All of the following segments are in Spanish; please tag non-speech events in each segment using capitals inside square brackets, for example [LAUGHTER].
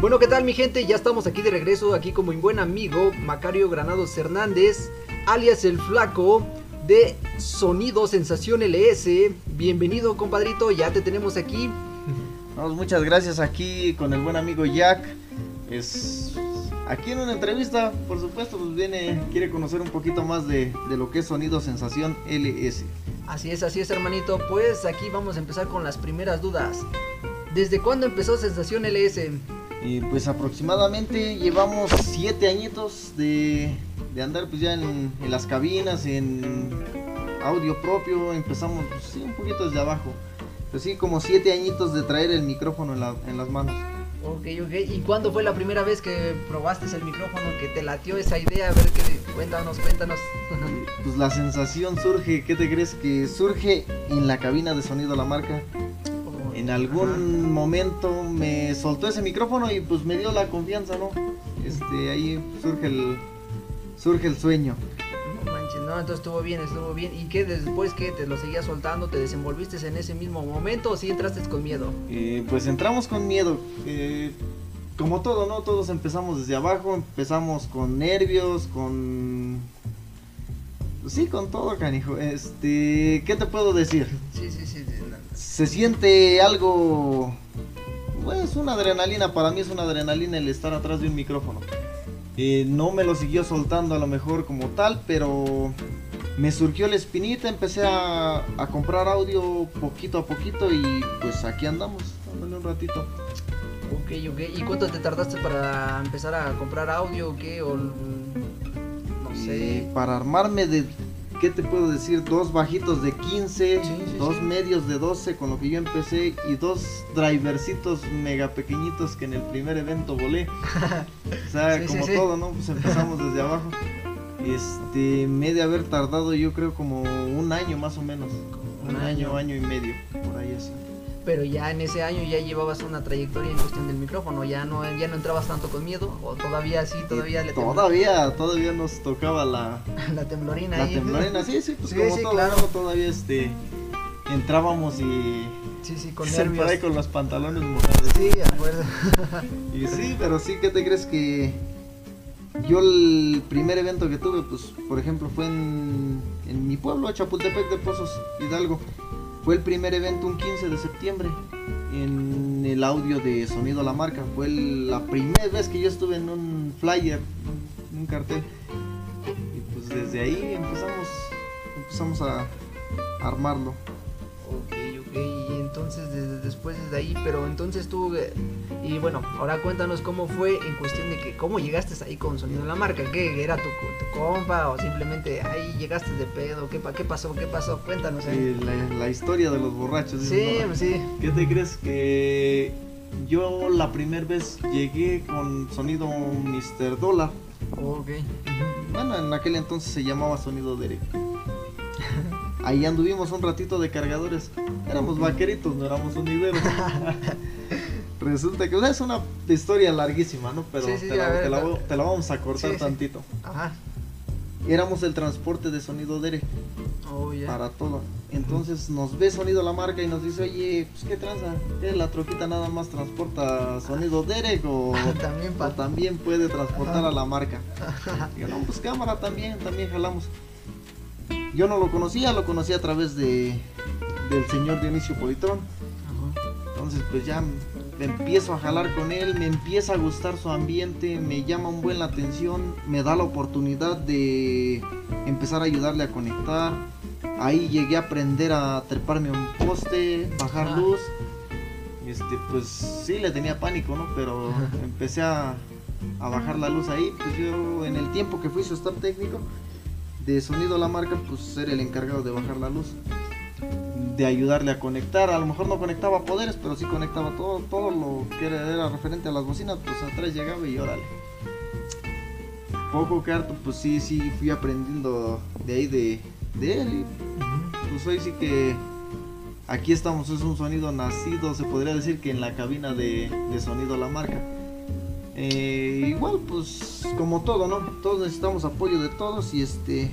Bueno, ¿qué tal mi gente? Ya estamos aquí de regreso, aquí como mi buen amigo Macario Granados Hernández, alias el flaco de Sonido Sensación LS. Bienvenido compadrito, ya te tenemos aquí. Vamos, muchas gracias aquí con el buen amigo Jack. Es aquí en una entrevista, por supuesto, pues viene, quiere conocer un poquito más de, de lo que es Sonido Sensación LS. Así es, así es hermanito, pues aquí vamos a empezar con las primeras dudas. ¿Desde cuándo empezó Sensación LS? Y pues aproximadamente llevamos siete añitos de, de andar pues ya en, en, las cabinas, en audio propio, empezamos pues, sí, un poquito desde abajo. Pues sí, como siete añitos de traer el micrófono en, la, en las manos. Ok, ok. ¿Y cuándo fue la primera vez que probaste el micrófono, que te latió esa idea? A ver, qué, cuéntanos, cuéntanos. pues la sensación surge, ¿qué te crees? Que surge en la cabina de sonido la marca. En algún Ajá. momento me soltó ese micrófono y pues me dio la confianza, ¿no? Este, ahí surge el, surge el sueño. No manches, no, entonces estuvo bien, estuvo bien. ¿Y qué después que te lo seguías soltando, te desenvolviste en ese mismo momento o sí entraste con miedo? Eh, pues entramos con miedo. Eh, como todo, ¿no? Todos empezamos desde abajo, empezamos con nervios, con... Sí, con todo, canijo. Este, ¿qué te puedo decir? Sí, sí, sí. Se siente algo... Pues una adrenalina, para mí es una adrenalina el estar atrás de un micrófono. Eh, no me lo siguió soltando a lo mejor como tal, pero me surgió la espinita, empecé a, a, comprar audio poquito a poquito y pues aquí andamos, dándole un ratito. Ok, ok. ¿Y cuánto te tardaste para empezar a comprar audio o qué? O, para armarme de, ¿qué te puedo decir? Dos bajitos de 15, sí, sí, dos medios de 12 con lo que yo empecé y dos drivercitos mega pequeñitos que en el primer evento volé. o sea, [LAUGHS] como todo, ¿no? Pues empezamos desde abajo. Este, me de haber tardado yo creo como un año más o menos. Un, un año, año, año y medio, por ahí así pero ya en ese año ya llevabas una trayectoria en cuestión del micrófono, ya no ya no entrabas tanto con miedo o todavía sí, todavía le Todavía, todavía nos tocaba la [LAUGHS] la temblorina La ahí. temblorina, sí, sí, pues sí, como sí, todo, claro. todavía este entrábamos y Sí, sí, con nervios. por ahí con los pantalones mojados. Sí, acuerdo. [LAUGHS] y sí, pero sí, ¿qué te crees que yo el primer evento que tuve, pues, por ejemplo, fue en, en mi pueblo, Chapultepec de Pozos, Hidalgo. Fue el primer evento un 15 de septiembre en el audio de Sonido La Marca. Fue la primera vez que yo estuve en un flyer, un cartel. Y pues desde ahí empezamos, empezamos a, a armarlo. Ok, ok, y entonces desde después desde ahí, pero entonces tú, y bueno, ahora cuéntanos cómo fue en cuestión de que, cómo llegaste ahí con Sonido en la Marca, ¿qué era tu, tu compa o simplemente ahí llegaste de pedo? ¿Qué, qué pasó? ¿Qué pasó? Cuéntanos. Eh. La, la, historia de los borrachos. Sí, ¿no? sí. ¿Qué te crees que yo la primera vez llegué con Sonido Mr. Dólar? Ok. Bueno, en aquel entonces se llamaba Sonido Derek. Ahí anduvimos un ratito de cargadores. Éramos vaqueritos, no éramos unideros. [LAUGHS] Resulta que o sea, es una historia larguísima, ¿no? Pero sí, sí, te, la, ver, te, la, te, la, vamos a cortar sí, tantito. Ajá. Éramos el transporte de sonido Dere. Oh, yeah. Para todo. Entonces nos ve sonido la marca y nos dice, oye, pues qué tranza, ¿Qué, la troquita nada más transporta sonido Derek o [LAUGHS] también, o también puede transportar Ajá. a la marca. Y yo, no, pues cámara también, también jalamos. Yo no lo conocía, lo conocí a través de del señor Dionisio Politrón. Entonces pues ya me empiezo a jalar con él, me empieza a gustar su ambiente, me llama un buen la atención, me da la oportunidad de empezar a ayudarle a conectar. Ahí llegué a aprender a treparme a un poste, bajar ah. luz. Este, pues sí le tenía pánico, ¿no? Pero [LAUGHS] empecé a, a bajar la luz ahí. Pues yo en el tiempo que fui su staff técnico, de sonido la marca, pues ser el encargado de bajar la luz, de ayudarle a conectar. A lo mejor no conectaba poderes, pero sí conectaba todo, todo lo que era, referente a las bocinas, pues atrás llegaba y órale. Poco que harto, pues sí, sí fui aprendiendo de ahí de, de él. Y, pues hoy sí que aquí estamos, es un sonido nacido, se podría decir que en la cabina de, de sonido la marca. Eh, igual pues como todo, ¿no? Todos necesitamos apoyo de todos y este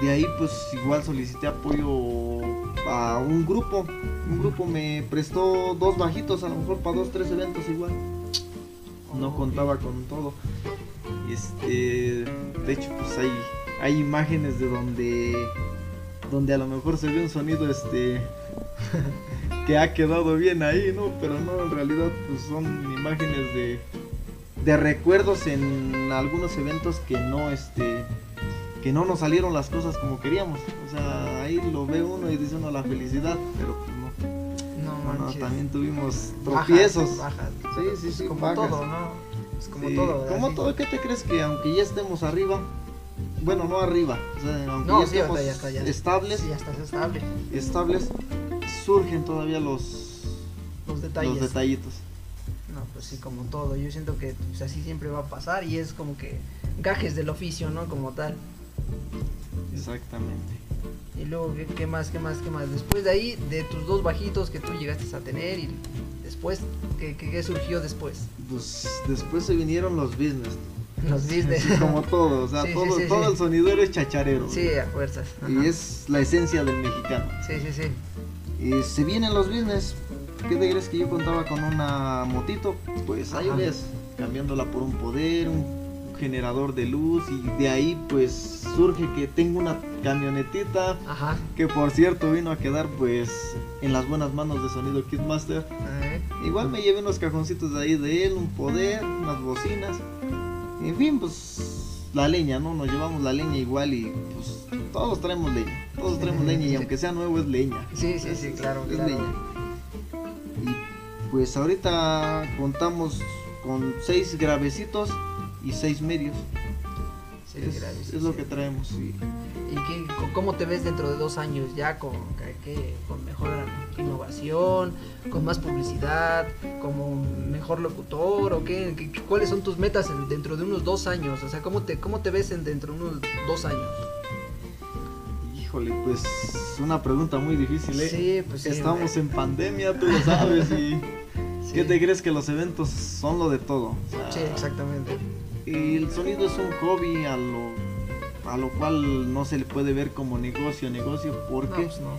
de ahí pues igual solicité apoyo a un grupo. Un grupo me prestó dos bajitos, a lo mejor para dos, tres eventos igual. no contaba con todo. Este, de hecho, pues hay, hay imágenes de donde, donde a lo mejor se ve un sonido, este, [LAUGHS] que ha quedado bien ahí, ¿no? Pero no, en realidad, pues son imágenes de, de recuerdos en algunos eventos que no, este, que no nos salieron las cosas como queríamos. O sea, ahí lo ve uno y dice uno la felicidad, pero pues no. No, No, también tuvimos tropiezos. Bajas, bajas. Sí, sí, sí, Como bajas. todo, ¿no? Es como Sí, todo. como todo, ¿qué te crees que aunque ya estemos arriba, bueno, no arriba, o sea, aunque No, ya sí, estemos ya está, ya. estables, Sí, ya estás estable. estables, surgen todavía los, Los detalles. los detallitos. No, pues sí, como todo. Yo siento que pues, así siempre va a pasar y es como que gajes del oficio, ¿no? Como tal. Exactamente. Y luego, ¿qué, qué más, qué más, qué más? Después de ahí, de tus dos bajitos que tú llegaste a tener y después, ¿qué, qué, qué surgió después? Pues después se vinieron los business. [LAUGHS] Los business. Así como todo, o sea, Sí, sí, todo, sí, todo sí. el sonidero es chacharero. Sí, a fuerzas. Ajá. Y es la esencia del mexicano. Sí, sí, sí. Y se vienen los business. ¿Qué te crees que yo contaba con una motito? Pues ahí ves, cambiándola por un poder, un generador de luz y de ahí pues surge que tengo una camionetita Ajá. que por cierto vino a quedar pues en las buenas manos de Sonido Kidmaster. Eh, Igual me llevé unos cajoncitos de ahí de él, un poder, unas bocinas. En fin, pues la leña, ¿no? Nos llevamos la leña igual y pues todos traemos leña. Todos traemos [LAUGHS] leña y aunque sea nuevo es leña. Sí, sí, sí, claro, es claro. leña. Y pues ahorita contamos con seis gravecitos y seis medios. Es, gracias, es lo que traemos. sí. ¿Y qué, cómo te ves dentro de dos años ya con, qué- con mejor innovación, con más publicidad, como mejor locutor o qué, qué- cuáles son tus metas en- dentro de unos dos años? O sea, ¿cómo te, cómo te ves en, dentro de unos dos años? Híjole, pues una pregunta muy difícil, ¿eh? Sí, pues sí, Estamos en pandemia, tú lo sabes, y [LAUGHS] Sí. ¿qué te crees que los eventos son lo de todo? O sea, Sí, exactamente. Y el sonido es un hobby a lo, a lo cual no se le puede ver como negocio, negocio, ¿por No, qué? pues no.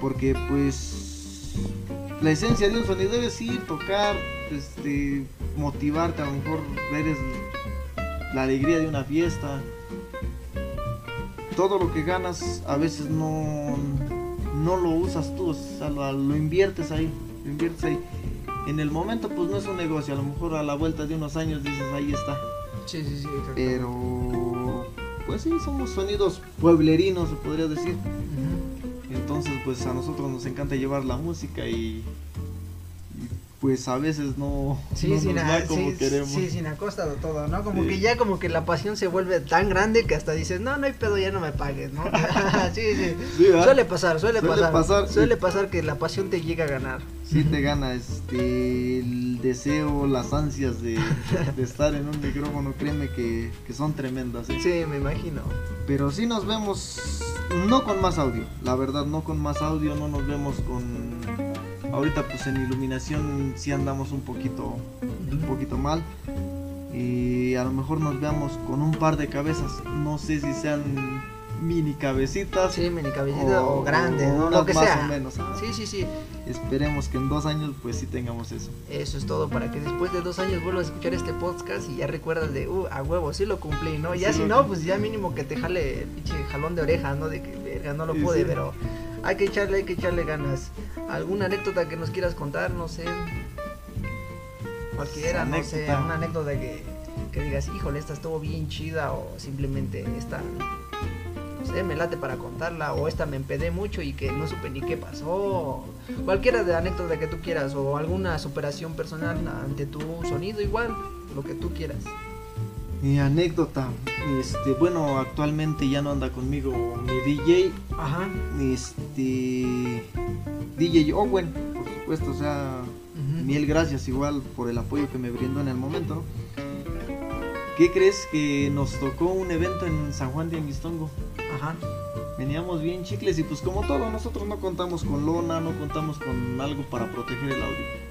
Porque pues la esencia de un sonidero es ir, tocar, este, motivarte, a lo mejor ver es la alegría de una fiesta. Todo lo que ganas a veces no, no lo usas tú, o sea, lo, lo inviertes ahí, lo inviertes ahí. En el momento pues no es un negocio, a lo mejor a la vuelta de unos años dices ahí está. Sí, sí, sí, exacto. Pero pues sí, somos sonidos pueblerinos, se podría decir. Entonces, pues a nosotros nos encanta llevar la música y, y, pues a veces no, Sí, no sin nos a- como sí, queremos. sí, sin a costa de todo, ¿no? Como Sí. que ya como que la pasión se vuelve tan grande que hasta dices, no, no hay pedo, ya no me pagues, ¿no? [LAUGHS] [LAUGHS] sí, sí. Suele pasar, suele, Suele pasar. Suele pasar que la pasión te llega a ganar. Sí te gana este el deseo, las ansias de, de estar en un micrófono, créeme que, que son tremendas. ¿eh? Sí, me imagino. Pero sí nos vemos, no con más audio, la verdad, no con más audio, no nos vemos con... Ahorita pues en iluminación sí andamos un poquito, un poquito mal. Y a lo mejor nos veamos con un par de cabezas, no sé si sean mini cabecitas. Sí, mini cabecita o, grande, ¿no? unas Lo que más sea. o menos. Sí, sí, sí. Esperemos que en dos años pues sí tengamos eso. Eso es todo para que después de dos años vuelvas a escuchar este podcast y ya recuerdas de, uh, a huevo, sí lo cumplí, ¿no? Ya Sí si no, pues ya mínimo que te jale el pinche jalón de oreja, ¿no? De que, verga, no lo Sí, pude, sí. pero hay que echarle, hay que echarle ganas. ¿Alguna anécdota que nos quieras contar? No sé. Cualquiera, no sé, una anécdota que, que digas, híjole, esta estuvo bien chida o simplemente esta, no sé, me late para contarla o esta me empedé mucho y que no supe ni qué pasó. Cualquiera de anécdota que tú quieras o alguna superación personal ante tu sonido igual, lo que tú quieras. Mi anécdota, este, bueno, actualmente ya no anda conmigo mi DJ, Ajá. este, DJ Owen, por supuesto, o sea, Ujú. mil gracias igual por el apoyo que me brindó en el momento. ¿no? ¿Qué crees que nos tocó un evento en San Juan de Anguistongo? Ajá. Veníamos bien chicles y pues como todo, nosotros no contamos con lona, no contamos con algo para proteger el audio.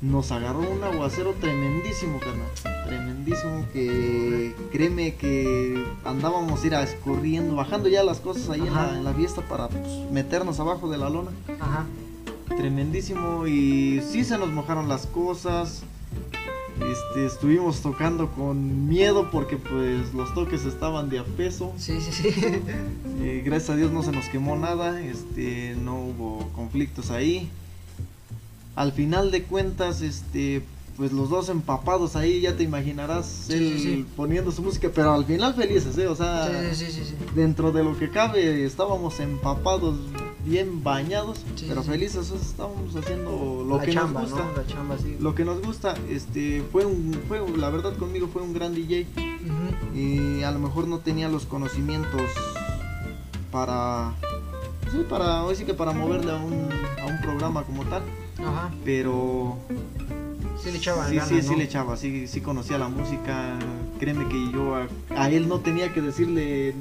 Nos agarró un aguacero tremendísimo, carnal. Tremendísimo que créeme que andábamos ir a escurriendo, bajando ya las cosas ahí en Ajá. la, en la fiesta para pues, meternos abajo de la lona. Ajá. Tremendísimo y sí se nos mojaron las cosas. Este, estuvimos tocando con miedo porque pues los toques estaban de a peso. Sí, sí, sí. [LAUGHS] Eh, gracias a Dios no se nos quemó nada, este, no hubo conflictos ahí. Al final de cuentas, este, pues los dos empapados ahí, ya te imaginarás Sí, él sí, sí. poniendo su música, pero al final felices, ¿eh? O sea, dentro de lo que cabe estábamos empapados, bien bañados, Sí, pero sí, sí. felices, o sea, estábamos haciendo lo la que chamba, nos gusta. ¿no? La chamba, sí. Lo que nos gusta, este, fue un, fue, la verdad conmigo fue un gran DJ y a lo mejor no tenía los conocimientos para, sí, para, hoy sí que para moverle a un, a un programa como tal, Ajá. pero Sí le echaba sí, sí, sí ¿no? le echaba, sí, sí conocía la música, créeme que yo a, a él no tenía que decirle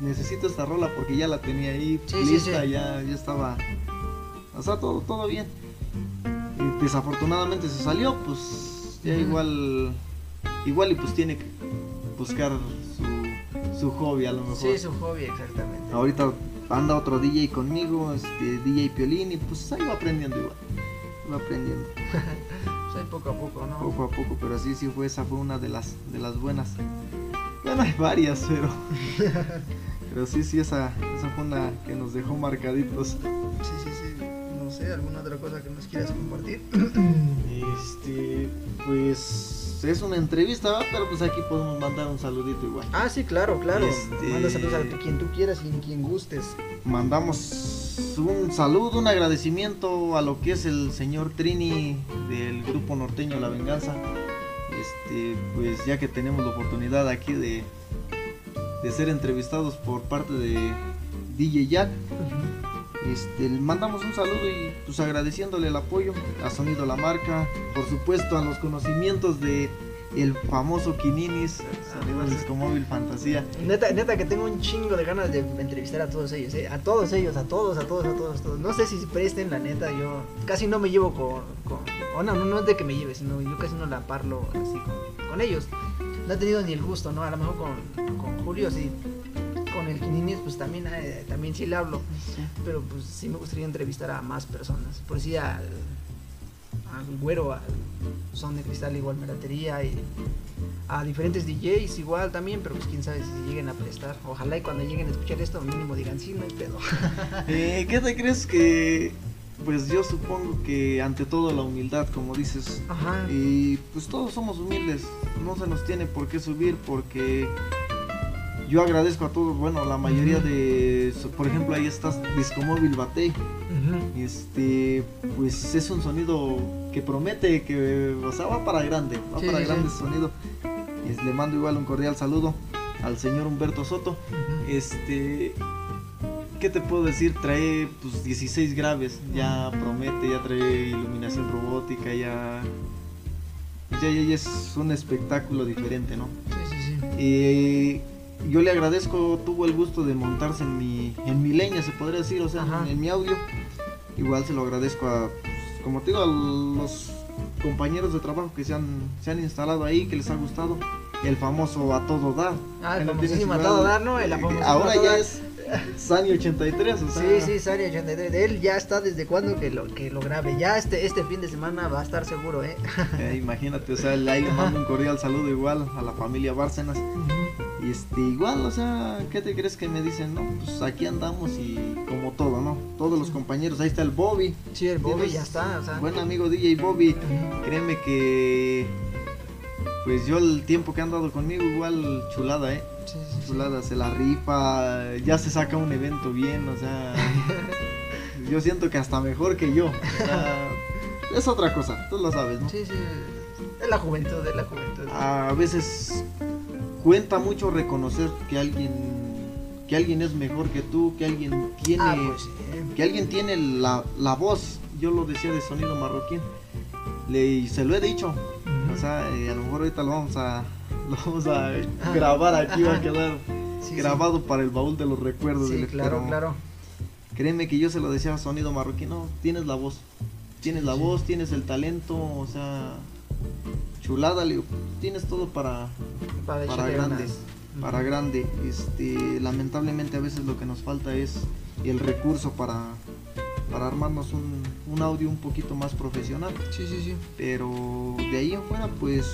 necesito esta rola porque ya la tenía ahí Sí, lista, sí. ya, ya estaba, o sea, todo, todo bien. Y desafortunadamente se salió, pues ya igual, igual y pues tiene que buscar su, su hobby a lo mejor. Sí, su hobby, exactamente. Ahorita anda otro DJ conmigo, este DJ Piolín, y pues ahí va aprendiendo igual. Va aprendiendo [LAUGHS] Pues ahí poco a poco, ¿no? poco a poco, pero sí, sí fue esa fue una de las de las buenas. Bueno, hay varias, pero [LAUGHS] pero sí, sí esa esa fue una que nos dejó marcaditos. Sí, sí, sí. No sé, ¿alguna otra cosa que nos quieras compartir? [CLEARS THROAT] Este, pues es una entrevista, ¿va? pero pues aquí podemos mandar un saludito igual. Ah, sí, claro, claro. Este- Manda saludos a quien tú quieras y a quien gustes. Mandamos un saludo, un agradecimiento a lo que es el señor Trini del grupo norteño La Venganza. Este, pues ya que tenemos la oportunidad aquí de, de ser entrevistados por parte de DJ Jack, este, mandamos un saludo y pues agradeciéndole el apoyo a Sonido La Marca, por supuesto a los conocimientos de el famoso Quininis, Sonido Discomóvil Fantasía. Neta, neta que tengo un chingo de ganas de entrevistar a todos ellos, ¿eh? A todos ellos, a todos, a todos, a todos, a todos. No sé si presten, la neta, yo casi no me llevo con... con o no, no, no es de que me lleve, sino yo casi no la parlo así con, con ellos. No he tenido ni el gusto, ¿no? A lo mejor con, con Julio sí. Con el Quininis, pues también, eh, también sí le hablo. Pero pues sí me gustaría entrevistar a más personas. Por si al, al güero, al son de cristal igual meratería y a diferentes DJs igual también, pero pues quién sabe si lleguen a prestar. Ojalá y cuando lleguen a escuchar esto mínimo digan sí, no hay pedo. [LAUGHS] Eh, ¿Qué te crees que.? Pues yo supongo que ante todo la humildad, como dices. Ajá. Y pues todos somos humildes. No se nos tiene por qué subir porque. Yo agradezco a todos, bueno, la mayoría de. Por ejemplo, ahí estás Discomóvil Bate. Ujú. Este. Pues es un sonido que promete que. O sea, va para grande. Va Sí, para sí, grande ese sonido. Y le mando igual un cordial saludo al señor Humberto Soto. Este. ¿Qué te puedo decir? Trae pues 16 graves, ya promete, ya trae iluminación robótica, ya. Ya, ya, ya es un espectáculo diferente, ¿no? Sí, sí, sí. Eh, yo le agradezco, tuvo el gusto de montarse en mi, en mi leña, se podría decir, o sea, en, en mi audio. Igual se lo agradezco a, pues, como te digo, a los compañeros de trabajo que se han, se han instalado ahí, que les ha gustado. El famoso a todo dar. Ah, el famosísimo a todo dar, ¿no? El Eh, Ahora ya es Sani 83, o sea. Sí, sí, Sari 83. De él ya está desde cuando que lo, que lo grabe. Ya este, este fin de semana va a estar seguro, ¿eh? [LAUGHS] Eh, imagínate, o sea, ahí le mando un cordial saludo igual a la familia Bárcenas. Y este, igual, o sea, ¿qué te crees que me dicen? No, pues aquí andamos y como todo, ¿no? Todos los compañeros, ahí está el Bobby, Sí, el Bobby ya está, o sea. buen amigo DJ Bobby. Créeme que, pues yo el tiempo que han dado conmigo, igual chulada, ¿eh? Sí, sí, sí. Chulada, se la rifa, ya se saca un evento bien, o sea, [LAUGHS] yo siento que hasta mejor que yo. o sea, es otra cosa, tú lo sabes, ¿no? Sí, sí. Es la juventud, es la juventud. a veces cuenta mucho reconocer que alguien que alguien es mejor que tú, que alguien tiene Ah, pues que alguien tiene la, la voz. Yo lo decía de sonido marroquín. Le, y se lo he dicho. O sea, eh, a lo mejor ahorita lo vamos a vamos a grabar aquí va a quedar Sí, sí. grabado para el baúl de los recuerdos. Sí, claro, pero claro. Créeme que yo se lo decía a sonido marroquín, no, tienes la voz. Tienes la voz, tienes el talento, o sea, chulada, le digo, tienes todo para Para, para echarle grande, ganas. para grande. Este, lamentablemente a veces lo que nos falta es el recurso para para armarnos un, un audio un poquito más profesional. Sí, sí, sí. Pero de ahí en fuera, pues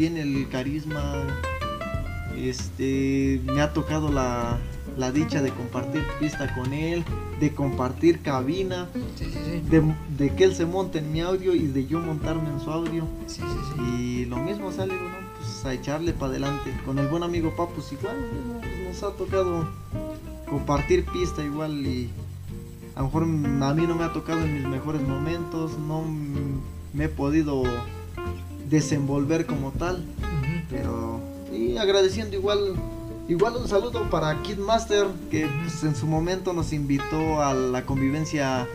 tiene el carisma. Este, me ha tocado la, la dicha de compartir pista con él, de compartir cabina, Sí, sí, sí. de, de que él se monte en mi audio y de yo montarme en su audio. Y lo mismo sale, bueno, pues a echarle para adelante. Con el buen amigo Papus igual, ¿no? Pues, nos ha tocado compartir pista igual y a lo mejor a mí no me ha tocado en mis mejores momentos, no me he podido desenvolver como tal, pero y agradeciendo igual igual un saludo para Kid Master que pues, en su momento nos invitó a la convivencia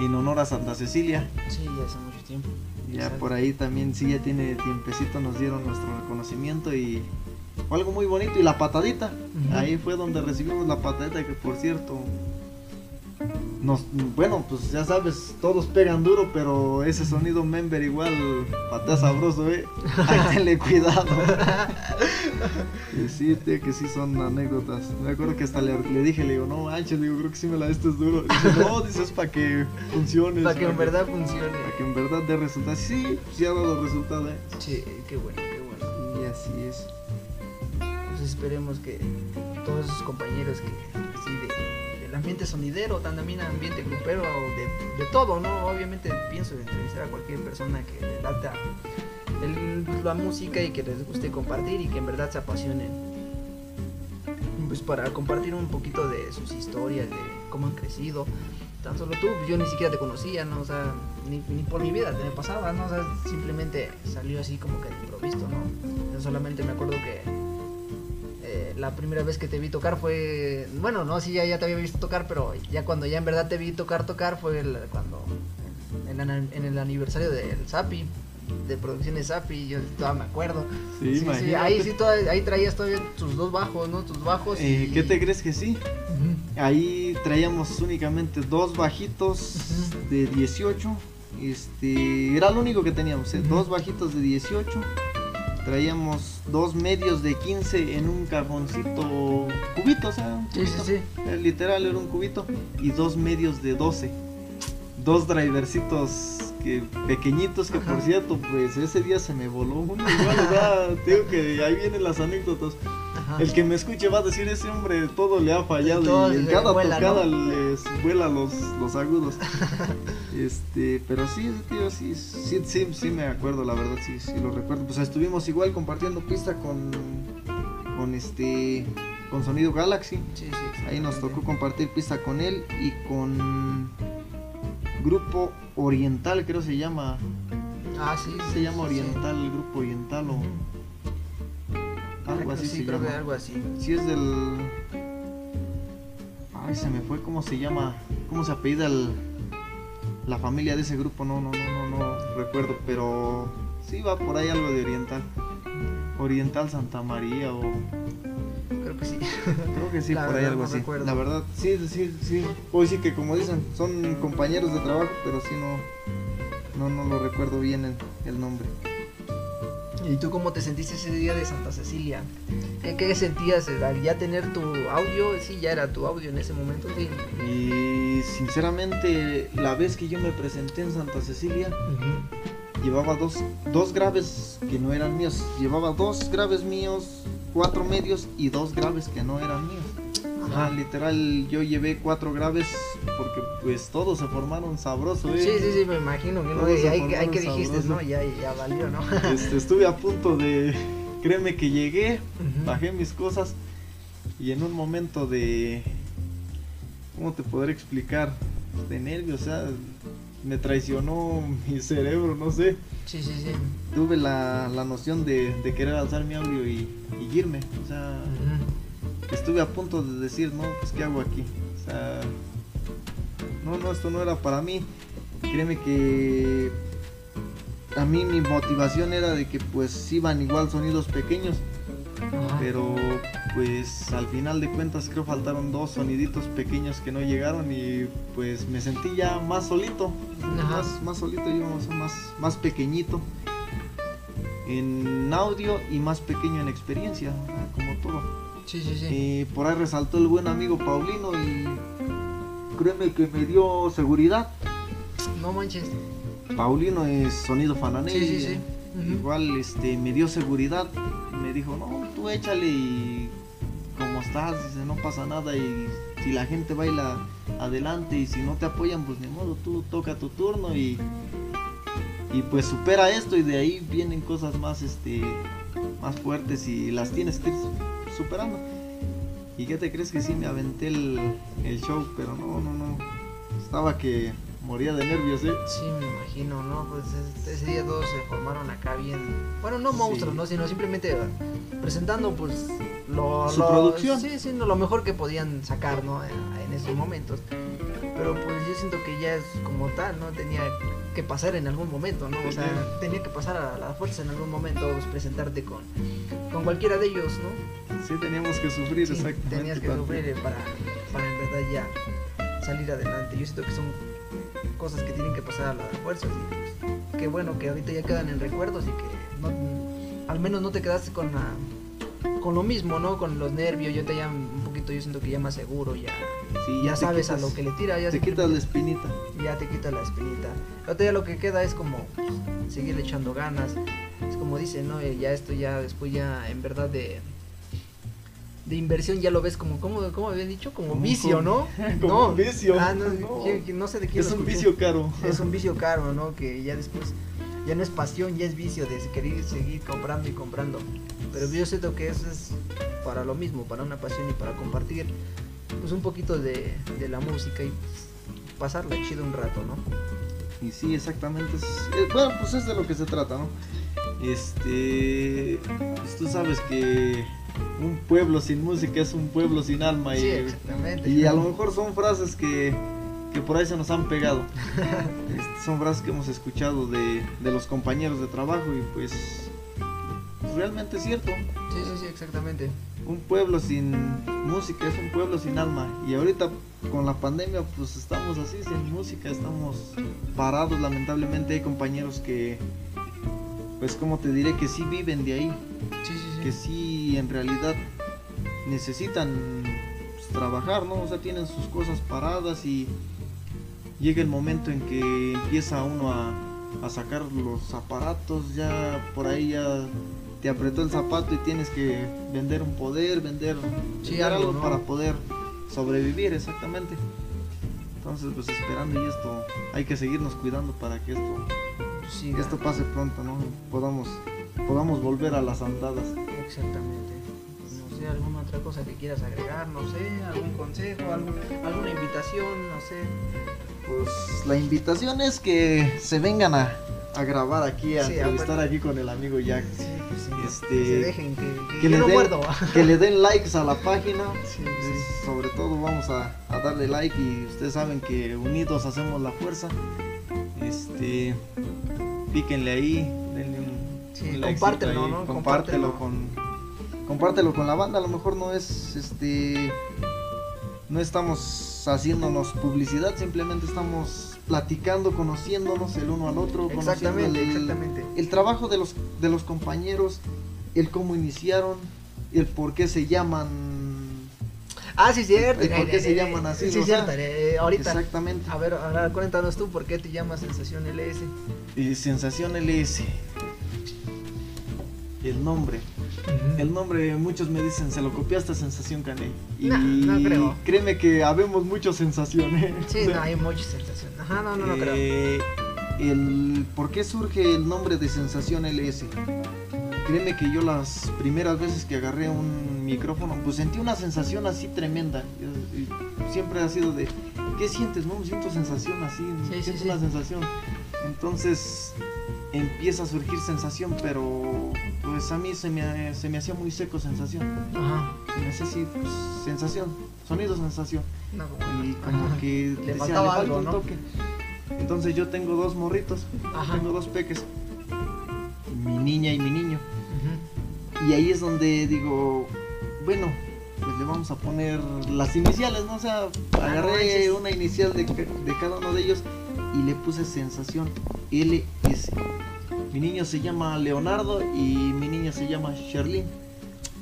en honor a Santa Cecilia. Sí, ya hace mucho tiempo. Ya Exacto. por ahí también, sí, ya tiene tiempecito, nos dieron nuestro reconocimiento y fue algo muy bonito. Y la patadita, ahí fue donde recibimos la patadita que por cierto, nos, bueno, pues ya sabes, todos pegan duro, pero ese sonido member igual patea sabroso, eh. [LAUGHS] Ahí tenle cuidado. y sí, tío, que sí son anécdotas. Me acuerdo que hasta le, le dije, le digo, no manches, digo, creo que sí me la diste duro. Dice, no, dices para que funcione. Para que en verdad funcione. Para que en verdad dé resultados. Sí, sí ha dado resultados, ¿eh? Sí, qué bueno, qué bueno. Y así es. Pues esperemos que todos esos compañeros que así de, ambiente sonidero, también ambiente grupero, de, de todo, ¿no? Obviamente pienso en entrevistar a cualquier persona que le lata la música y que les guste compartir y que en verdad se apasionen. Pues para compartir un poquito de sus historias, de cómo han crecido. Tan solo tú, yo ni siquiera te conocía, ¿no? O sea, ni, ni por mi vida te me pasaba, ¿no? O sea, simplemente salió así como que de improviso, ¿no? Yo solamente me acuerdo que la primera vez que te vi tocar fue, bueno, no, sí, ya, ya te había visto tocar, pero ya cuando ya en verdad te vi tocar, tocar fue el- cuando, en, en- en el aniversario del Zapi, de producciones Zapi, yo todavía me acuerdo. Sí, Sí, ahí sí, toda- ahí traías todavía tus dos bajos, ¿no? Tus bajos. Eh, ¿Qué te crees que sí? Ahí traíamos únicamente dos bajitos de 18. Este, era lo único que teníamos, ¿eh? Dos bajitos de 18. Traíamos dos medios de 15 en un cajoncito cubito, o sea, un Sí, sí, cubito. sí. Literal era un cubito y dos medios de 12. Dos drivercitos que pequeñitos que por cierto, pues ese día se me voló uno igual, o sea, [LAUGHS] digo que ahí vienen las anécdotas. Ajá. El que me escuche va a decir ese hombre todo le ha fallado Todo y en cada vuela, tocada ¿no? les vuela los, los agudos. [LAUGHS] este, pero sí, tío, sí, sí, sí, sí me acuerdo, la verdad, sí, sí lo recuerdo. Pues estuvimos igual compartiendo pista con, con este, con Sonido Galaxy. Sí, sí, Ahí nos tocó compartir pista con él y con Grupo Oriental, creo se llama. Ah, sí. Se sí, llama sí, sí. Oriental, el Grupo Oriental o algo así sí, se creo que algo así. Si es del. Ay, se me fue cómo se llama. ¿Cómo se apellida el... la familia de ese grupo? No, no, no, no, no recuerdo. Pero sí va por ahí algo de Oriental. Oriental Santa María o. Creo que sí. Creo que sí, La por ahí algo no así. recuerdo. La verdad, sí, sí, sí. Hoy sí que como dicen, son compañeros de trabajo, pero sí no. No, no lo recuerdo bien el, el nombre. ¿Y tú cómo te sentiste ese día de Santa Cecilia? ¿Qué, qué sentías eh, al ya tener tu audio? Sí, ya era tu audio en ese momento, sí. Y sinceramente, la vez que yo me presenté en Santa Cecilia, llevaba dos, dos graves que no eran míos. Llevaba dos graves míos, cuatro medios y dos graves que no eran míos. Ajá, literal, yo llevé cuatro graves porque pues todos se formaron sabroso, ¿eh? Sí, sí, sí, me imagino. que ¿no? Formaron ahí que dijiste, sabroso. ¿no? Ya, ya valió, ¿no? [LAUGHS] Este, estuve a punto de, créeme que llegué, bajé mis cosas y en un momento de, ¿cómo te podré explicar? De nervios, o sea, me traicionó mi cerebro, no sé. Sí, sí, sí. Tuve la, la noción de, de querer alzar mi audio y, y irme, o sea, estuve a punto de decir, no, pues qué hago aquí. O sea, no, no, esto no era para mí. Créeme que a mí mi motivación era de que pues iban igual sonidos pequeños, Ajá. pero pues al final de cuentas creo faltaron dos soniditos pequeños que no llegaron y pues me sentí ya más solito, Ajá. más, más solito, yo más, más, pequeñito en audio y más pequeño en experiencia, como todo. Sí, sí, sí. Y por ahí resaltó el buen amigo Paulino y créeme que me dio seguridad. No manches. Paulino es sonido fananel. Sí, sí, sí. Ujú. Igual este, me dio seguridad. Me dijo, no, échale y como estás, dice, no pasa nada. Y si la gente baila adelante y si no te apoyan, pues ni modo, tú toca tu turno y, y pues supera esto y de ahí vienen cosas más, este, más fuertes y las tienes que ir superando. ¿Y qué te crees que sí me aventé el, el show? Pero no, no, no. Estaba que moría de nervios, ¿eh? Sí, me imagino, ¿no? Pues es- ese día todos se formaron acá bien. Bueno, no monstruos, Sí. ¿no? Sino simplemente eh, presentando, pues, lo. Su lo- producción. Sí, sí, lo mejor que podían sacar, ¿no? En, esos momentos. Pero pues yo siento que ya es como tal, ¿no? Tenía que pasar en algún momento, ¿no? O sea, tenía que pasar a la fuerza en algún momento, pues, presentarte con, con cualquiera de ellos, ¿no? Sí, teníamos que sufrir, Sí, exactamente. tenías que sufrir para, para en verdad ya salir adelante. Yo siento que son cosas que tienen que pasar a la fuerza. Y pues, qué bueno que ahorita ya quedan en recuerdos y que no- al menos no te quedaste con la, con lo mismo, ¿no? Con los nervios. Yo te ya un poquito, yo siento que ya más seguro, ya, Sí, ya te sabes a quitas- lo que le tira, ya Te quitas la espinita. ya te quita la espinita. Ahorita ya lo que queda es como pues, seguirle echando ganas. Es como dicen, ¿no? Eh, Ya esto ya después ya en verdad de de inversión ya lo ves como como como habían dicho como Como vicio, un- ¿no? [LAUGHS] como no. un vicio. Ah, no, No. no sé de quién Es lo un vicio caro. Es un vicio [LAUGHS] caro, ¿no? Que ya después ya no es pasión, ya es vicio de querer seguir comprando y comprando. Pero yo siento que eso es para lo mismo, para una pasión y para compartir pues un poquito de, de la música y pues, pasarla chido un rato, ¿no? Y sí, exactamente. es- eh, bueno, pues es de lo que se trata, ¿no? Este. Pues tú sabes que un pueblo sin música es un pueblo sin alma. Sí, y, exactamente. y a lo mejor son frases que, que por ahí se nos han pegado. [LAUGHS] Este, son frases que hemos escuchado de, de los compañeros de trabajo y pues. Realmente es cierto. Sí, sí, sí, exactamente. Un pueblo sin música es un pueblo sin alma. Y ahorita con la pandemia pues estamos así, sin música, estamos parados. Lamentablemente hay compañeros que, pues como te diré, que sí viven de ahí. Sí, sí, Que sí. en realidad necesitan pues, trabajar, ¿no? O sea, tienen sus cosas paradas y llega el momento en que empieza uno a, a sacar los aparatos, ya por ahí ya te apretó el zapato y tienes que vender un poder, vender, algo, algo ¿no? para poder sobrevivir, exactamente. Entonces, pues esperando y esto, hay que seguirnos cuidando para que esto, Sí, esto pase pronto, ¿no? Podamos, podamos volver a las andadas. Exactamente. No sé, alguna otra cosa que quieras agregar, no sé, algún consejo, algún- alguna invitación, no sé. Pues la invitación es que se vengan a, a grabar aquí, a Sí, aparte- aquí con el amigo Jack. Sí, pues sí. Este, que se dejen, que, que, que le no den- muerdo. [LAUGHS] Que le den likes a la página. Sí, Pues, sí. Sobre todo vamos a, a darle like y ustedes saben que unidos hacemos la fuerza. Este, píquenle ahí, denle un, Sí, un compártelo, ahí, ¿no? Compártelo Compártelo. con, compártelo con la banda. A lo mejor no es, este, no estamos haciéndonos publicidad, simplemente estamos platicando, conociéndonos el uno al otro, Exactamente, el- exactamente. el trabajo de los, de los compañeros, el cómo iniciaron, el por qué se llaman. Ah, sí, cierto. ¿Y por qué se llaman así, Sí, cierto. Sea, eh, ahorita. Exactamente. A ver, ahora cuéntanos tú por qué te llamas Sensación LS. Y Sensación LS. El nombre. El nombre, muchos me dicen, se lo copiaste a Sensación Cané. Y No, no creo. créeme que habemos muchas sensaciones. Sí, no, hay mucha sensación. Ajá, no, no, no creo. Eh, el, ¿Por qué surge el nombre de Sensación LS? Créeme que yo las primeras veces que agarré un micrófono, pues sentí una sensación así tremenda. Siempre ha sido de, ¿qué sientes? No, siento sensación así, Sí, siento sí. una sensación. Entonces empieza a surgir sensación, pero pues a mí se me, se me hacía muy seco sensación. Ajá. Se me hacía así, pues, sensación, sonido sensación No, y como Ajá. que [LAUGHS] Le decía, faltaba algo, un ¿no? toque. Entonces yo tengo dos morritos, Ajá. tengo dos peques, mi niña y mi niño. Y ahí es donde digo, bueno, pues le vamos a poner las iniciales, ¿no? O sea, agarré manches. una inicial de, ca- de cada uno de ellos y le puse sensación LS. Mi niño se llama Leonardo y mi niña se llama Sherlyn.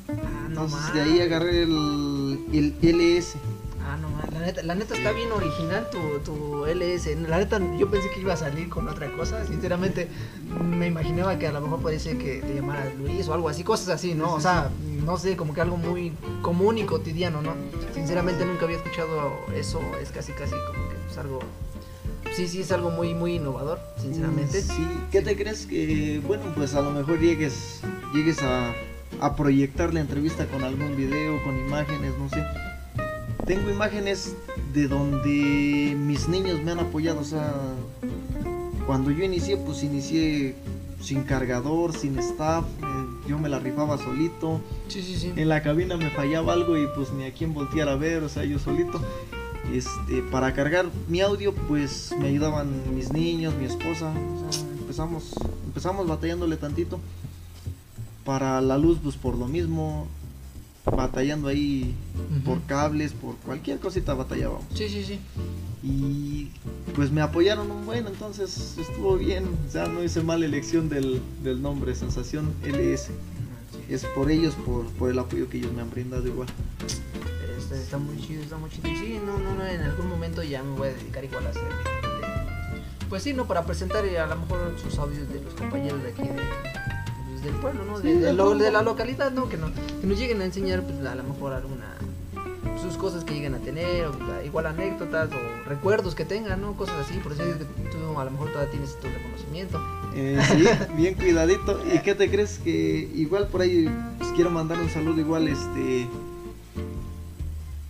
Ah, no Entonces de ahí agarré el, el LS. Ah, no. La neta, la neta está bien original tu, tu LS. La neta, yo pensé que iba a salir con otra cosa. Sinceramente, me imaginaba que a lo mejor ser que te llamaras Luis o algo así, cosas así, ¿no? O sea, no sé, como que algo muy común y cotidiano, ¿no? Sinceramente nunca había escuchado eso. Es casi, casi como que es algo sí, sí, es algo muy, muy innovador, sinceramente. Sí, ¿qué te crees que, bueno, pues a lo mejor llegues, llegues a, a proyectar la entrevista con algún video, con imágenes, no sé? Tengo imágenes de donde mis niños me han apoyado, o sea, cuando yo inicié, pues inicié sin cargador, sin staff, eh, yo me la rifaba solito. Sí, sí, sí. En la cabina me fallaba algo y pues ni a quién voltear a ver, o sea, yo solito. Este, para cargar mi audio, pues me ayudaban mis niños, mi esposa. O sea, empezamos, empezamos batallándole tantito. Para la luz, pues por lo mismo, batallando ahí por cables, por cualquier cosita batallábamos. Sí, sí, sí. Y pues me apoyaron un buen, entonces estuvo bien. O sea, no hice mala elección del, del nombre, Sensación LS. Es por ellos, por, por el apoyo que ellos me han brindado igual. Está, está muy chido, está muy chido. Y sí, no, no, no, en algún momento ya me voy a dedicar igual a hacer. de- pues sí, ¿no? Para presentar eh, a lo mejor sus audios de los compañeros de aquí de, pues, del pueblo, ¿no? De, Sí, de lo- de la localidad, ¿no? Que, no, que nos lleguen a enseñar, pues a lo mejor alguna. sus cosas que lleguen a tener, o, la- igual anécdotas o recuerdos que tengan, ¿no? Cosas así. Por eso es que tú a lo mejor todavía tienes tu reconocimiento. Eh, sí, bien cuidadito. ¿Y qué te crees que igual por ahí pues, quiero mandar un saludo igual este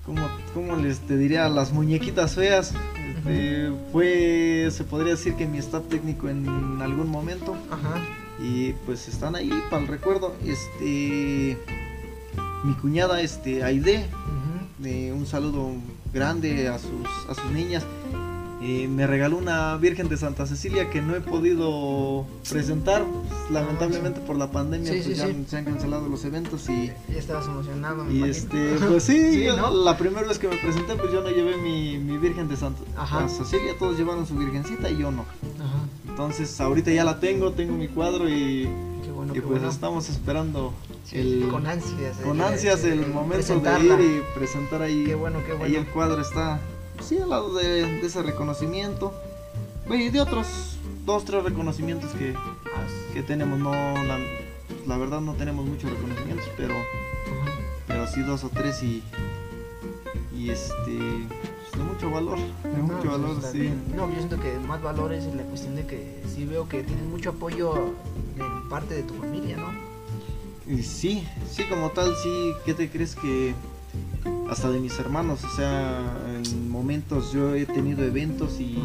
¿cómo, cómo les te diría? Las muñequitas feas. Este, fue se podría decir que mi staff técnico en algún momento Ajá. Y pues están ahí para el recuerdo. Este mi cuñada este Aide, eh, un saludo grande a sus a sus niñas. Eh, me regaló una Virgen de Santa Cecilia que no he podido presentar, pues, lamentablemente por la pandemia Sí, pues, sí, ya sí. se han cancelado los eventos y, Ya estabas emocionado, me y este [LAUGHS] pues sí, yo- ¿no? la primera vez que me presenté pues yo no llevé mi, mi Virgen de Santa Ajá. Cecilia, todos llevaron su virgencita y yo no. Ajá. Entonces ahorita ya la tengo, tengo mi cuadro y, Qué bueno, y qué pues bueno. estamos esperando Sí, el, con ansias. con eh, ansias eh, el momento de ir y presentar ahí. Qué bueno, qué Ahí bueno. el cuadro está, sí, al lado de, de ese reconocimiento. Y de otros dos, tres reconocimientos que, que tenemos. No, la, la verdad no tenemos muchos reconocimientos, pero, pero sí dos o tres y, y este, pues, de mucho valor, de No, mucho valor, sí. bien. No, yo siento que más valor es la cuestión de que sí veo que tienes mucho apoyo en parte de tu familia, ¿no? Y sí, sí, como tal, sí, ¿qué te crees que hasta de mis hermanos? O sea, en momentos yo he tenido eventos y,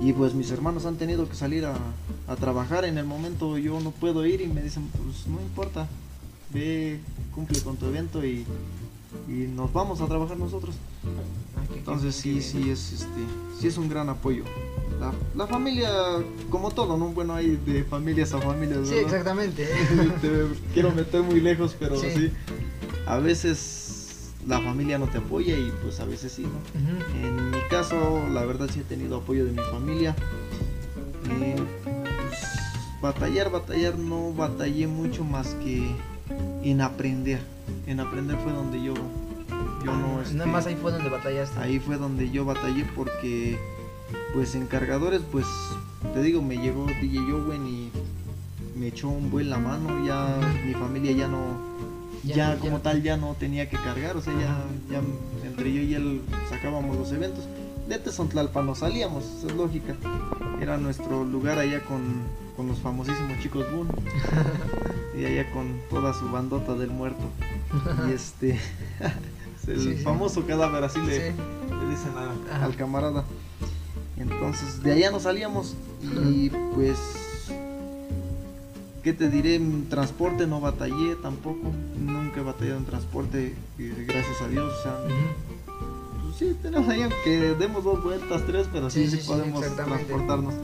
y pues mis hermanos han tenido que salir a, a trabajar. En el momento yo no puedo ir y me dicen, pues no importa, ve, cumple con tu evento y, y nos vamos a trabajar nosotros. Entonces sí, sí es, este, sí es un gran apoyo. La, la familia, como todo, ¿no? Bueno, hay de familias a familias, Sí, exactamente. [LAUGHS] te quiero meter muy lejos, pero Sí. sí. A veces la familia no te apoya y pues a veces sí, ¿no? Ujú. En mi caso, la verdad sí he tenido apoyo de mi familia. Eh, pues, batallar, batallar, no batallé mucho más que en aprender. En aprender fue donde yo, yo no... Este, Nada más ahí fue donde batallaste. ahí fue donde yo batallé porque pues en cargadores pues te digo me llegó DJ Owen y me echó un buen la mano ya mi familia ya no Ya ya, no- ya como tal ya no tenía que cargar o sea ya, ya entre yo y él sacábamos los eventos de Tezontlalpan no salíamos es lógica era nuestro lugar allá con, con los famosísimos chicos Boone [LAUGHS] y allá con toda su bandota del muerto y este [LAUGHS] el Sí, sí. famoso cadáver así le, Sí. le dicen a- al camarada. Entonces de allá nos salíamos y pues, ¿qué te diré? En transporte no batallé tampoco, nunca he batallado en transporte, y gracias a Dios. O sea, sí, tenemos ahí que demos dos vueltas, tres, pero sí, Sí, podemos transportarnos.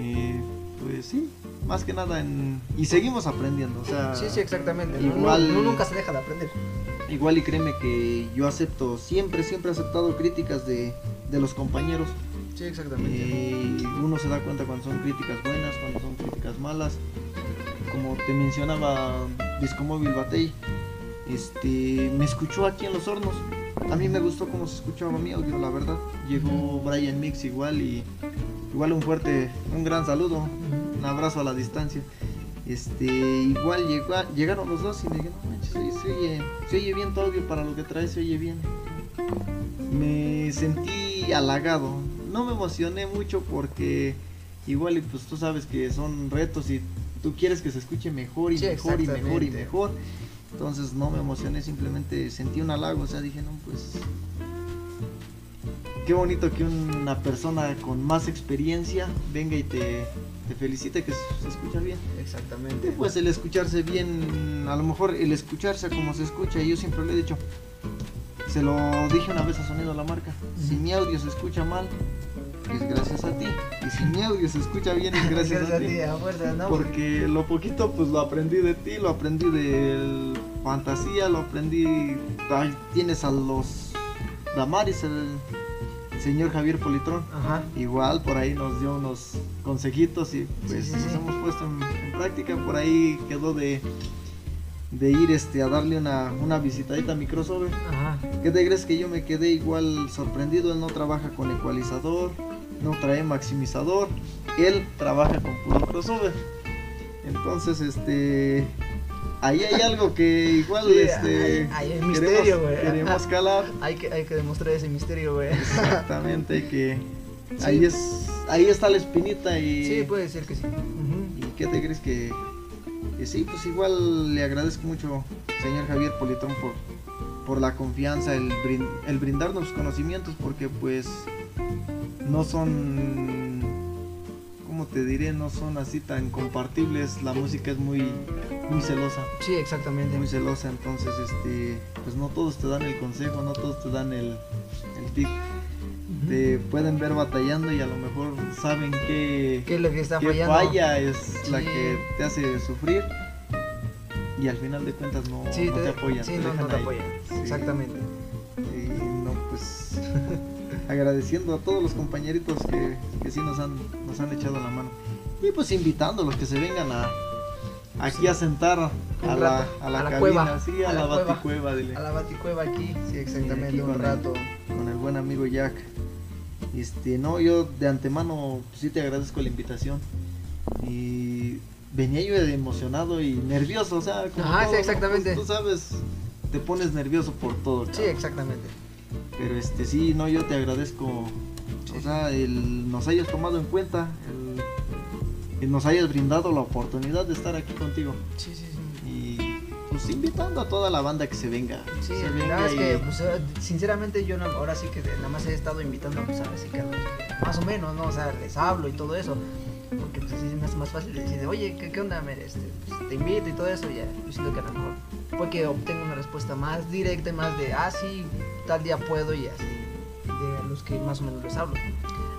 Y pues sí, más que nada en... Y seguimos aprendiendo, o sea... Sí, sí, exactamente. ¿no? igual- Uno, uno nunca se deja de aprender. Igual y créeme que yo acepto, siempre, siempre he aceptado críticas de, de los compañeros. Sí, exactamente. Eh, uno se da cuenta cuando son críticas buenas, cuando son críticas malas. Como te mencionaba Discomóvil Batey, este, me escuchó aquí en Los Hornos a mí me gustó cómo se escuchaba mi audio, la verdad. Llegó Brian Mix igual y igual un fuerte, un gran saludo, un abrazo a la distancia. Este, igual llegó, llegaron los dos y me dijeron, no manches, se, oye, se oye bien tu audio para lo que traes, se oye bien. Me sentí halagado, no me emocioné mucho porque igual pues tú sabes que son retos y tú quieres que se escuche mejor y mejor y mejor y mejor. Entonces no me emocioné, simplemente sentí un halago, o sea, dije, no, pues qué bonito que una persona con más experiencia venga y te, te felicite que se escucha bien. Exactamente. pues el escucharse bien, a lo mejor el escucharse como se escucha, y yo siempre le he dicho, se lo dije una vez a Sonido la Marca, si mi audio se escucha mal, es gracias a ti. Y si mi audio se escucha bien, es [LAUGHS] gracias, a, ti. Porque lo poquito, pues lo aprendí de ti, lo aprendí de fantasía, lo aprendí. Tienes a los Damaris, el señor Javier Politrón. Igual por ahí nos dio unos consejitos y pues nos hemos puesto en, práctica. Por ahí quedó de, de ir este, a darle una, una visitadita a mi crossover. ¿Qué te crees que yo me quedé igual sorprendido? Él no trabaja con ecualizador, no trae maximizador, él trabaja con puro crossover. Entonces, este, ahí hay algo que igual este hay, misterio, queremos, queremos, calar. [LAUGHS] Hay que, hay que demostrar ese misterio, güey. Exactamente, que [LAUGHS] ahí es ahí está la espinita y Sí, puede ser que sí. ¿Y qué te crees que, que sí, pues igual le agradezco mucho señor Javier Politón por por la confianza, el, el brindarnos conocimientos porque pues no son, ¿cómo te diré? No son así tan compartibles. La música es muy, muy celosa. Sí, exactamente. Muy celosa, entonces, este, pues no todos te dan el consejo, no todos te dan el, el tip. Te pueden ver batallando y a lo mejor saben que, ¿Qué es lo que está falla es la que te hace sufrir y al final de cuentas no, te, apoyan. Sí, no, te apoyan. Exactamente. Y no, pues [LAUGHS] agradeciendo a todos los compañeritos que, que sí nos han, nos han echado la mano. Y pues invitando a los que se vengan a aquí a sentar a la, a la, cabina, cueva, sí, a, la, baticueva, A la baticueva aquí, sí, exactamente, un rato. con el buen amigo Jack. Este, no, yo de antemano pues, sí te agradezco la invitación. Y venía yo emocionado y nervioso, o sea, como Ajá, sí, exactamente. tú sabes, te pones nervioso por todo. Sí, exactamente. Pero este sí, no, yo te agradezco, o sea, el nos hayas tomado en cuenta, el, nos hayas brindado la oportunidad de estar aquí contigo. Sí, sí, sí. Y pues invitando a toda la banda que se venga. Sí, la verdad es que, pues, eh, sinceramente yo ahora sí que nada más he estado invitando, pues sí que más o menos, ¿no? O sea, les hablo y todo eso porque pues así me hace más fácil decir, oye, ¿qué, qué onda? Este, pues, te invito y todo eso, ya, yo siento que a lo mejor puede que obtenga una respuesta más directa y más de, ah, sí, tal día puedo y así, de los que más o menos les hablo.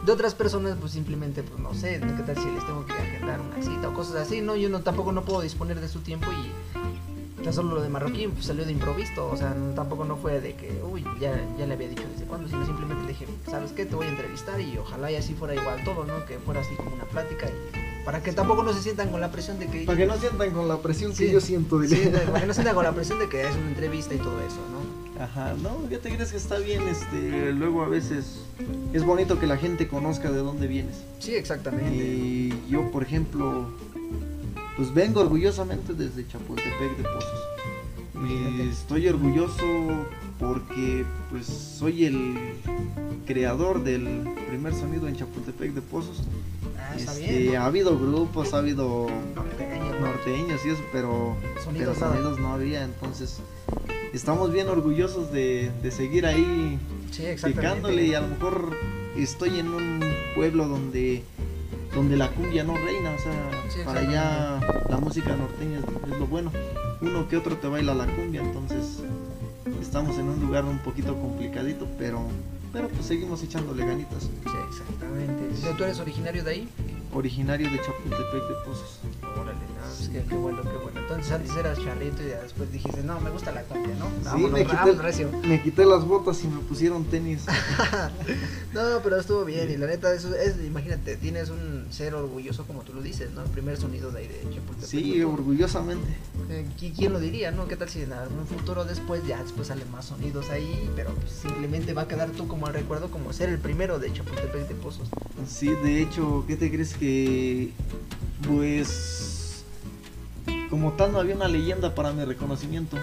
De otras personas, pues simplemente, pues no sé, ¿qué tal si les tengo que agendar una cita o cosas así? No, yo no, tampoco no puedo disponer de su tiempo y ya solo lo de Marroquín pues, salió de improviso, o sea, tampoco no fue de que, uy, ya, ya le había dicho desde cuándo, sino simplemente le dije, ¿sabes qué? Te voy a entrevistar y ojalá y así fuera igual todo, ¿no? Que fuera así como una plática y para que tampoco no se sientan con la presión de que... Para que no sientan con la presión que yo siento, Sí, para que no sientan con la presión de que es una entrevista y todo eso, ¿no? Ajá, no, ya te crees que está bien, este, luego a veces es bonito que la gente conozca de dónde vienes. Sí, exactamente. Y yo, por ejemplo, pues vengo orgullosamente desde Chapultepec de Pozos. Y estoy orgulloso porque pues soy el creador del primer sonido en Chapultepec de Pozos. Ah, este, ha habido grupos, ha habido norteños, y eso, pero sonidos, no había, entonces estamos bien orgullosos de, seguir ahí picándole y a lo mejor estoy en un pueblo donde donde la cumbia no reina, o sea, para allá la música norteña es, lo bueno. Uno que otro te baila la cumbia, entonces estamos en un lugar un poquito complicadito, pero pero pues seguimos echándole ganitas. Sí, exactamente. ¿Tú eres originario de ahí? Originario de Chapultepec de Pozos. Qué, qué bueno, qué bueno. Entonces antes eras charrito y después dijiste, no, me gusta la cumbia, ¿no? Sí, Vámonos, me vámonos, quité, recio. me quité las botas y me pusieron tenis. [LAUGHS] No, pero estuvo bien y la neta, eso es, imagínate, tienes un ser orgulloso como tú lo dices, ¿no? El primer sonido de ahí de Chapultepec. Sí, orgullosamente. Eh, ¿qui- ¿Quién lo diría, no? ¿Qué tal si en algún futuro después ya después salen más sonidos ahí, pero pues, simplemente va a quedar tú como el recuerdo como ser el primero de Chapultepec de Pozos? Sí, de hecho, ¿qué te crees que pues como tal no había una leyenda para mi reconocimiento?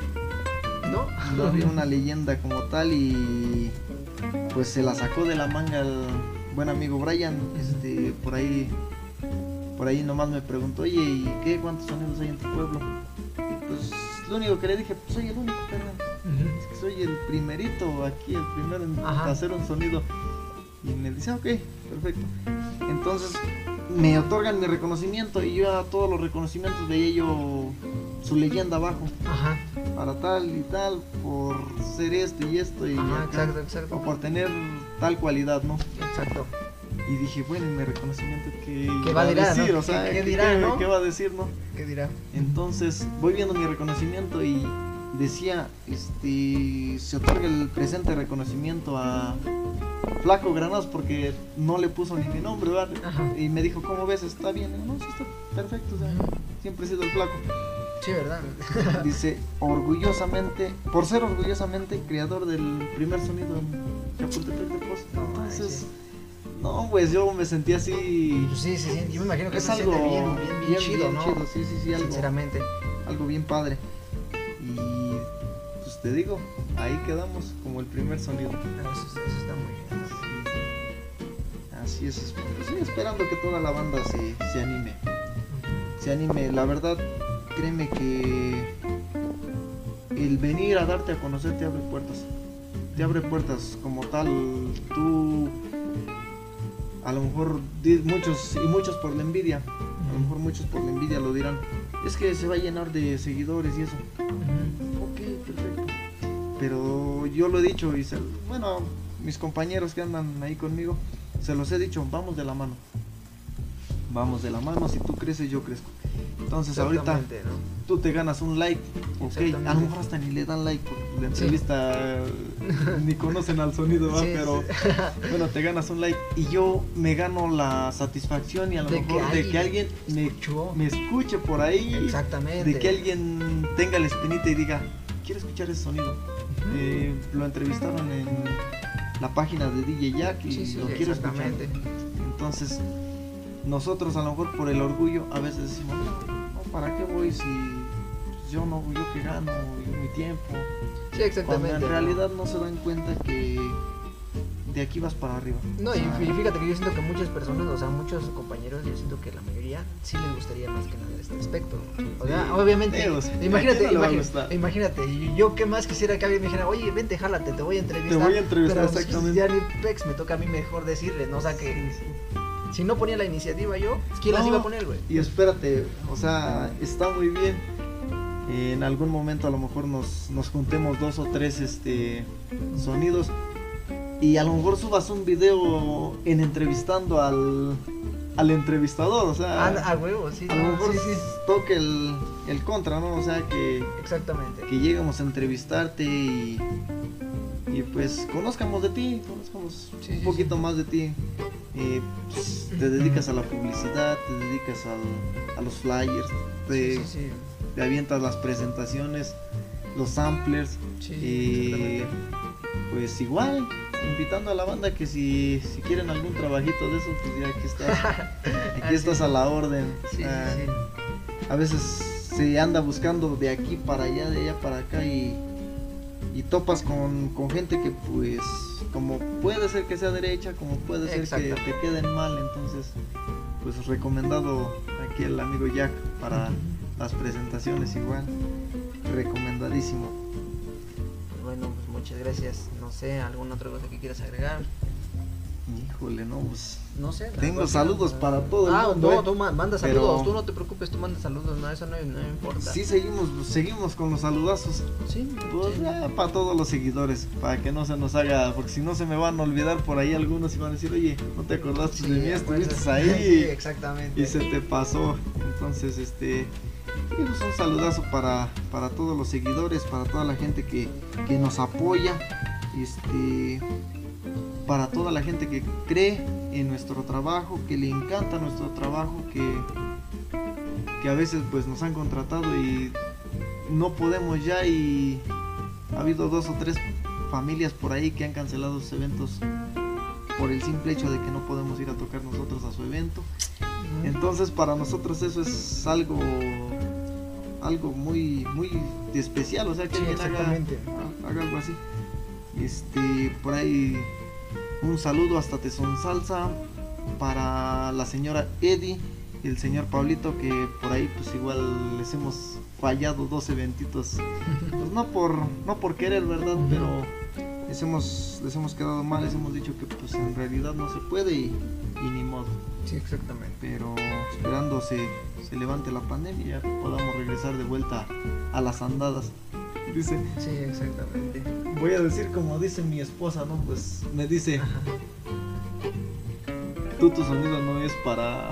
¿No? No había [LAUGHS] una leyenda como tal y pues se la sacó de la manga el buen amigo Brian, este por ahí por ahí nomás me preguntó, "Oye, ¿y qué cuántos sonidos hay en tu pueblo?" Y pues lo único que le dije, "Pues soy el único, carnal. Es que soy el primerito aquí, el primero en Ajá. hacer un sonido." Y me dice, "Ok, perfecto." Entonces me otorgan mi reconocimiento y yo a todos los reconocimientos veía yo su leyenda abajo Ajá, para tal y tal por ser esto y esto y ajá, acá, exacto, exacto. o por tener tal cualidad, ¿no? Exacto. Y dije, bueno, ¿y mi reconocimiento qué, ¿Qué iba va a decir? no? O sea, ¿Qué- ¿qué, qué dirá, qué- no? qué va a decir, no? ¿Qué dirá? Entonces voy viendo mi reconocimiento y decía, este, se otorga el presente reconocimiento a Flaco Granados porque no le puso ni mi nombre, ¿verdad? Ajá. Y me dijo, ¿cómo ves? ¿Está bien? Y yo, no, sí está perfecto, o sea, siempre he sido el Flaco. Sí, ¿verdad? [LAUGHS] Dice, orgullosamente, por ser orgullosamente creador del primer sonido en Chapultepec de. No Entonces, no, pues yo me sentí así. Pues sí, sí, sí. Yo me imagino que Es algo bien, bien, bien, chido, ¿no? chido, sí, sí, sí, algo, Sinceramente. algo bien padre. Y te digo, ahí quedamos como el primer sonido. Ah, Eso, eso está muy bien. Así es, es- pues, esperando que toda la banda se, se anime. Se anime, la verdad, créeme que el venir a darte a conocer te abre puertas. Te abre puertas como tal. Tú, a lo mejor, muchos y muchos por la envidia, a lo mejor muchos por la envidia lo dirán. Es que se va a llenar de seguidores y eso. Pero yo lo he dicho y se- bueno, mis compañeros que andan ahí conmigo, se los he dicho, vamos de la mano. Vamos de la mano, si tú creces yo crezco. Entonces ahorita tú te ganas un like, ok, a lo mejor hasta ni le dan like porque la Sí. entrevista [LAUGHS] ni conocen al sonido, ¿va? Sí, pero sí. [LAUGHS] bueno, te ganas un like y yo me gano la satisfacción y a lo De que mejor de que alguien me, me escuche por ahí, Exactamente. de que alguien tenga la espinita y diga, quiero escuchar ese sonido. Eh, lo entrevistaron en la página de DJ Jack y Sí, sí, lo quiero escuchar. Entonces, nosotros a lo mejor por el orgullo a veces decimos, no, no, ¿para qué voy si yo no, yo que gano y mi tiempo? Sí, Cuando exactamente. en ¿no? realidad no se dan cuenta que de aquí vas para arriba. No, y fíjate que yo siento que muchas personas, o sea, muchos compañeros, yo siento que la mayoría sí les gustaría más que nada este aspecto. O sea, Sí. obviamente, Digo, sí, ¿a imagínate, no imagínate, yo qué más quisiera que alguien me dijera, oye, vente, jálate, te voy a entrevistar. voy a entrevistar, pero, pues, exactamente. Ya ni pex, me toca a mí mejor decirle, ¿no? O sea, que si no ponía la iniciativa yo, ¿quién las iba a poner, güey? Y espérate, o sea, está muy bien. En algún momento a lo mejor nos, nos juntemos dos o tres este, sonidos y a lo mejor subas un video en entrevistando al, al entrevistador, o sea, Ah, a huevo, sí, a lo mejor sí, sí, toque el, el contra, ¿no? O sea, que, exactamente. que lleguemos a entrevistarte y, y pues conozcamos de ti, conozcamos Sí, un poquito más de ti. Eh, pues, te dedicas a la publicidad, te dedicas al- a los flyers, te, Sí, sí, sí. te avientas las presentaciones, los samplers. Sí, y exactamente. pues igual, invitando a la banda que si, si quieren algún trabajito de eso, pues ya aquí estás. [LAUGHS] Aquí estás a la orden. Sí, Ah, sí, a veces se anda buscando de aquí para allá, de allá para acá y, y topas con, con gente que pues como puede ser que sea derecha, como puede ser que te queden mal, entonces pues recomendado aquí el amigo Jack para las presentaciones igual, recomendadísimo. Bueno, pues muchas gracias. No sé, ¿alguna otra cosa que quieras agregar? Híjole, no, pues No sé. Tengo saludos para todo el Ah, mundo, no, eh. tú ma- manda Pero- saludos. Tú no te preocupes, tú manda saludos. No, eso no, no importa. sí seguimos, seguimos con los saludazos. sí. Pues sí. para todos los seguidores, para que no se nos haga, porque si no se me van a olvidar por ahí algunos y van a decir, oye, no te acordaste Sí, de mí, pues, estuviste [LAUGHS] sí, ahí exactamente. y se te pasó. Entonces, este, pues un saludazo para, para todos los seguidores, para toda la gente que, que nos apoya, este, para toda la gente que cree en nuestro trabajo, que le encanta nuestro trabajo, que, que a veces pues nos han contratado y no podemos ya y ha habido dos o tres familias por ahí que han cancelado sus eventos por el simple hecho de que no podemos ir a tocar nosotros a su evento. Entonces para nosotros eso es algo algo muy muy especial, o sea que alguien haga, haga, algo así. Este, por ahí un saludo hasta Tesón Salsa para la señora Eddie y el señor Pablito que por ahí pues igual les hemos fallado dos eventitos. Pues no por no por querer, ¿verdad? Pero les hemos, les hemos quedado mal, les hemos dicho que pues en realidad no se puede y, ni modo. Sí, exactamente. Pero esperando se, se levante la pandemia ya podamos regresar de vuelta a las andadas. Dice. Sí, exactamente. Voy a decir como dice mi esposa, ¿no? Pues me dice, tú tu sonido no es para...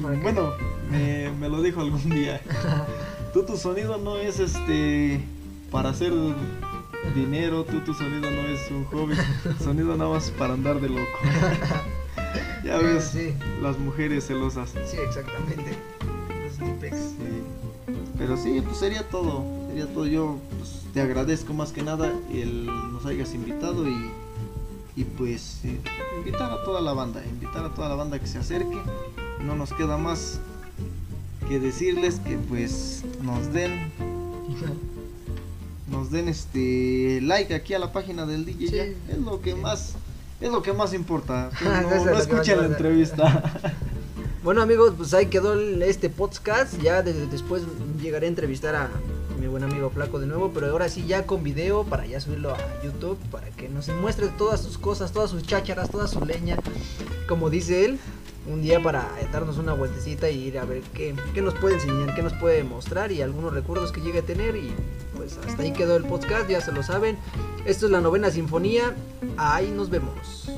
bueno, me, me lo dijo algún día. tú tu sonido no es este para hacer dinero, tú tu sonido no es un hobby, sonido nada más para andar de loco. [LAUGHS] ya ves, las mujeres celosas. Sí, exactamente. Los Pero sí, pues sería todo, sería todo. Yo pues, te agradezco más que nada el nos hayas invitado y, y pues invitar a toda la banda, invitar a toda la banda que se acerque. No nos queda más que decirles que pues nos den [LAUGHS] nos den este like aquí a la página del DJ es lo que más es lo que más importa. [LAUGHS] No, escuchen la entrevista. Bueno amigos pues ahí quedó este podcast. Ya después llegaré a entrevistar a buen amigo Flaco de nuevo pero ahora sí ya con video para ya subirlo a YouTube para que nos muestre todas sus cosas todas sus chácharas toda su leña como dice él un día para darnos una vueltecita y ir a ver qué, qué nos puede enseñar, qué nos puede mostrar y algunos recuerdos que llegue a tener y pues hasta ahí quedó el podcast, ya se lo saben. Esto es la novena sinfonía, ahí nos vemos.